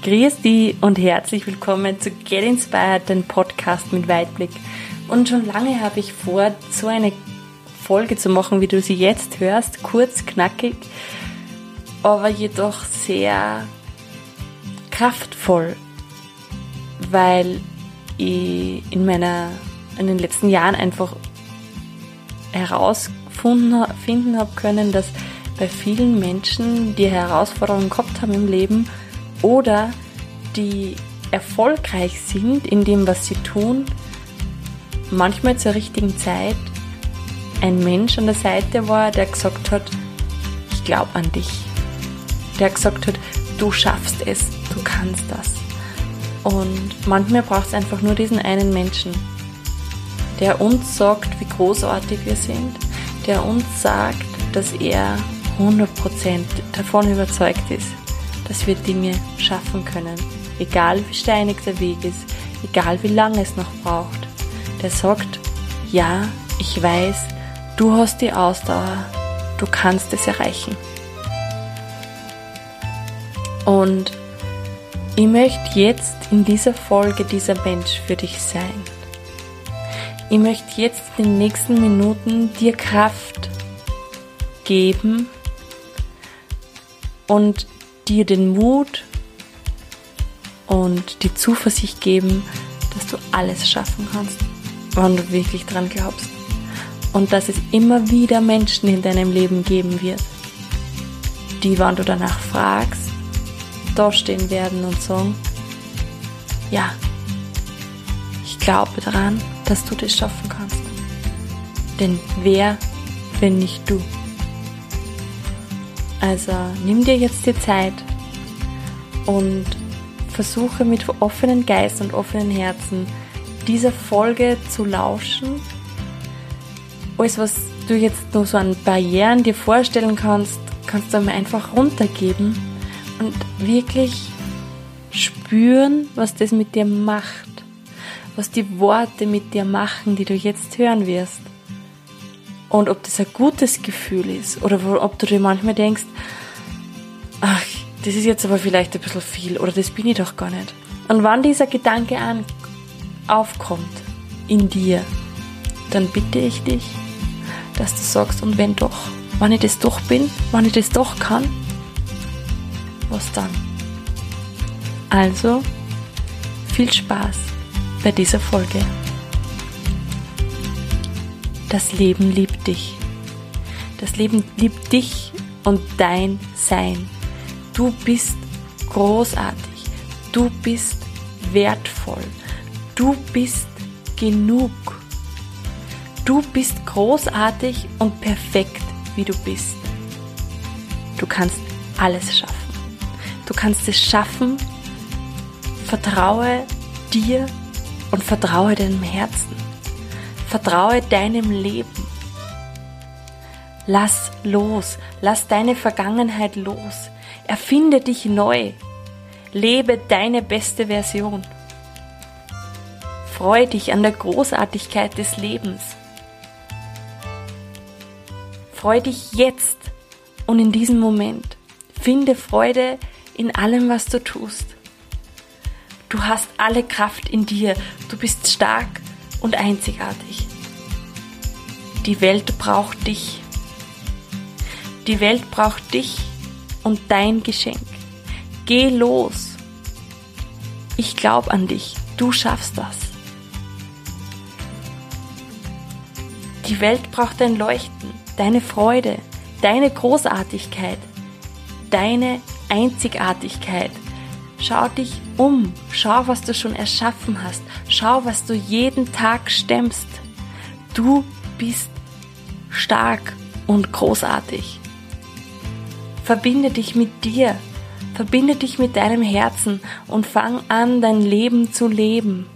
Grüß dich und herzlich willkommen zu Get Inspired, den Podcast mit Weitblick. Und schon lange habe ich vor, so eine Folge zu machen, wie du sie jetzt hörst, kurz, knackig, aber jedoch sehr kraftvoll, weil ich in meiner in den letzten Jahren einfach herausgefunden finden habe können, dass bei vielen Menschen, die Herausforderungen gehabt haben im Leben oder die erfolgreich sind in dem, was sie tun, manchmal zur richtigen Zeit ein Mensch an der Seite war, der gesagt hat, ich glaube an dich. Der gesagt hat, du schaffst es, du kannst das. Und manchmal braucht es einfach nur diesen einen Menschen, der uns sagt, wie großartig wir sind, der uns sagt, dass er 100% davon überzeugt ist, dass wir Dinge schaffen können. Egal wie steinig der Weg ist, egal wie lange es noch braucht. Der sagt, ja, ich weiß, du hast die Ausdauer, du kannst es erreichen. Und ich möchte jetzt in dieser Folge dieser Mensch für dich sein. Ich möchte jetzt in den nächsten Minuten dir Kraft geben und dir den Mut und die Zuversicht geben, dass du alles schaffen kannst, wenn du wirklich dran glaubst. Und dass es immer wieder Menschen in deinem Leben geben wird, die, wenn du danach fragst, da stehen werden und sagen, ja, ich glaube daran, dass du das schaffen kannst. Denn wer, wenn nicht du? Also nimm dir jetzt die Zeit und versuche mit offenen Geist und offenen Herzen dieser Folge zu lauschen. Alles, was du jetzt nur so an Barrieren dir vorstellen kannst, kannst du einfach runtergeben und wirklich spüren, was das mit dir macht, was die Worte mit dir machen, die du jetzt hören wirst. Und ob das ein gutes Gefühl ist oder ob du dir manchmal denkst, ach, das ist jetzt aber vielleicht ein bisschen viel oder das bin ich doch gar nicht. Und wann dieser Gedanke an aufkommt in dir, dann bitte ich dich, dass du sagst, und wenn doch, wann ich das doch bin, wann ich das doch kann, was dann? Also, viel Spaß bei dieser Folge. Das Leben liebt dich. Das Leben liebt dich und dein Sein. Du bist großartig. Du bist wertvoll. Du bist genug. Du bist großartig und perfekt, wie du bist. Du kannst alles schaffen. Du kannst es schaffen. Vertraue dir und vertraue deinem Herzen. Vertraue deinem Leben. Lass los, lass deine Vergangenheit los. Erfinde dich neu. Lebe deine beste Version. Freue dich an der Großartigkeit des Lebens. Freue dich jetzt und in diesem Moment. Finde Freude in allem, was du tust. Du hast alle Kraft in dir. Du bist stark und einzigartig. Die Welt braucht dich. Die Welt braucht dich und dein Geschenk. Geh los. Ich glaube an dich. Du schaffst das. Die Welt braucht dein Leuchten, deine Freude, deine Großartigkeit, deine Einzigartigkeit. Schau dich um, schau, was du schon erschaffen hast, schau, was du jeden Tag stemmst. Du bist stark und großartig. Verbinde dich mit dir, verbinde dich mit deinem Herzen und fang an, dein Leben zu leben.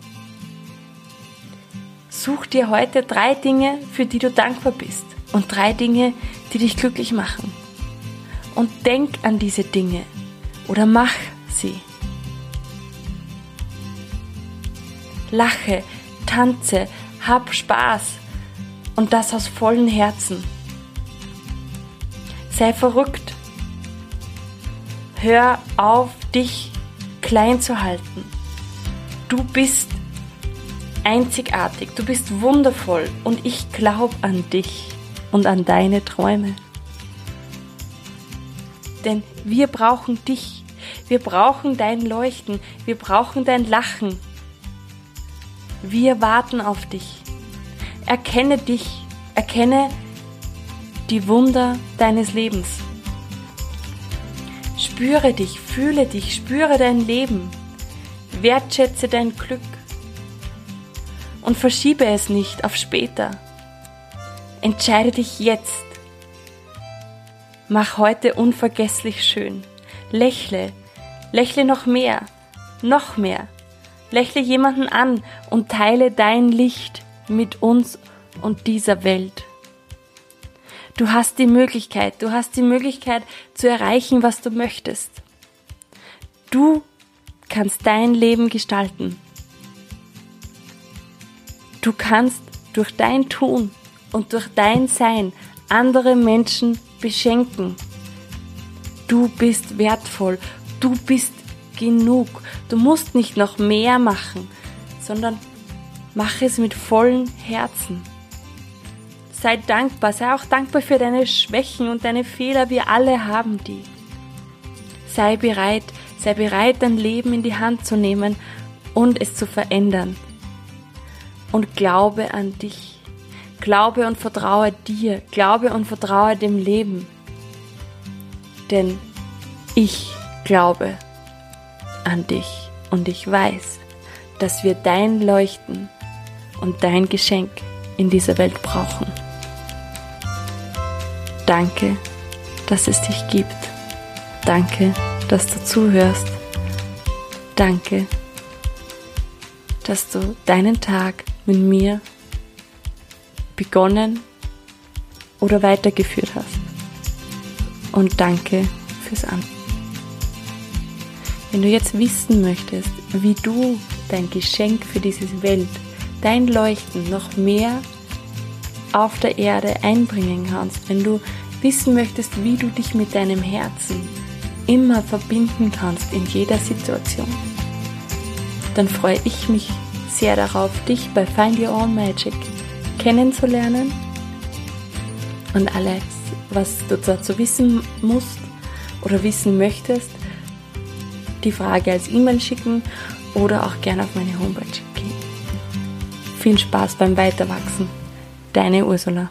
Such dir heute drei Dinge, für die du dankbar bist und drei Dinge, die dich glücklich machen. Und denk an diese Dinge oder mach sie. Lache, tanze, hab Spaß und das aus vollem Herzen. Sei verrückt. Hör auf, dich klein zu halten. Du bist einzigartig, du bist wundervoll und ich glaube an dich und an deine Träume. Denn wir brauchen dich, wir brauchen dein Leuchten, wir brauchen dein Lachen. Wir warten auf dich. Erkenne dich, erkenne die Wunder deines Lebens. Spüre dich, fühle dich, spüre dein Leben. Wertschätze dein Glück und verschiebe es nicht auf später. Entscheide dich jetzt. Mach heute unvergesslich schön. Lächle, lächle noch mehr, noch mehr. Lächle jemanden an und teile dein Licht mit uns und dieser Welt. Du hast die Möglichkeit, du hast die Möglichkeit zu erreichen, was du möchtest. Du kannst dein Leben gestalten. Du kannst durch dein Tun und durch dein Sein andere Menschen beschenken. Du bist wertvoll, du bist genug. Du musst nicht noch mehr machen, sondern mach es mit vollem Herzen. Sei dankbar, sei auch dankbar für deine Schwächen und deine Fehler, wir alle haben die. Sei bereit, sei bereit, dein Leben in die Hand zu nehmen und es zu verändern und glaube an dich. Glaube und vertraue dir, glaube und vertraue dem Leben. Denn ich glaube an dich und ich weiß, dass wir dein Leuchten und dein Geschenk in dieser Welt brauchen. Danke, dass es dich gibt. Danke, dass du zuhörst. Danke, dass du deinen Tag mit mir begonnen oder weitergeführt hast. Und danke fürs An. Wenn du jetzt wissen möchtest, wie du dein Geschenk für diese Welt, dein Leuchten noch mehr auf der Erde einbringen kannst, wenn du wissen möchtest, wie du dich mit deinem Herzen immer verbinden kannst in jeder Situation, dann freue ich mich sehr darauf, dich bei Find Your Own Magic kennenzulernen. Und alles, was du dazu wissen musst oder wissen möchtest, die Frage als E-Mail schicken oder auch gerne auf meine Homepage gehen. Viel Spaß beim Weiterwachsen. Deine Ursula.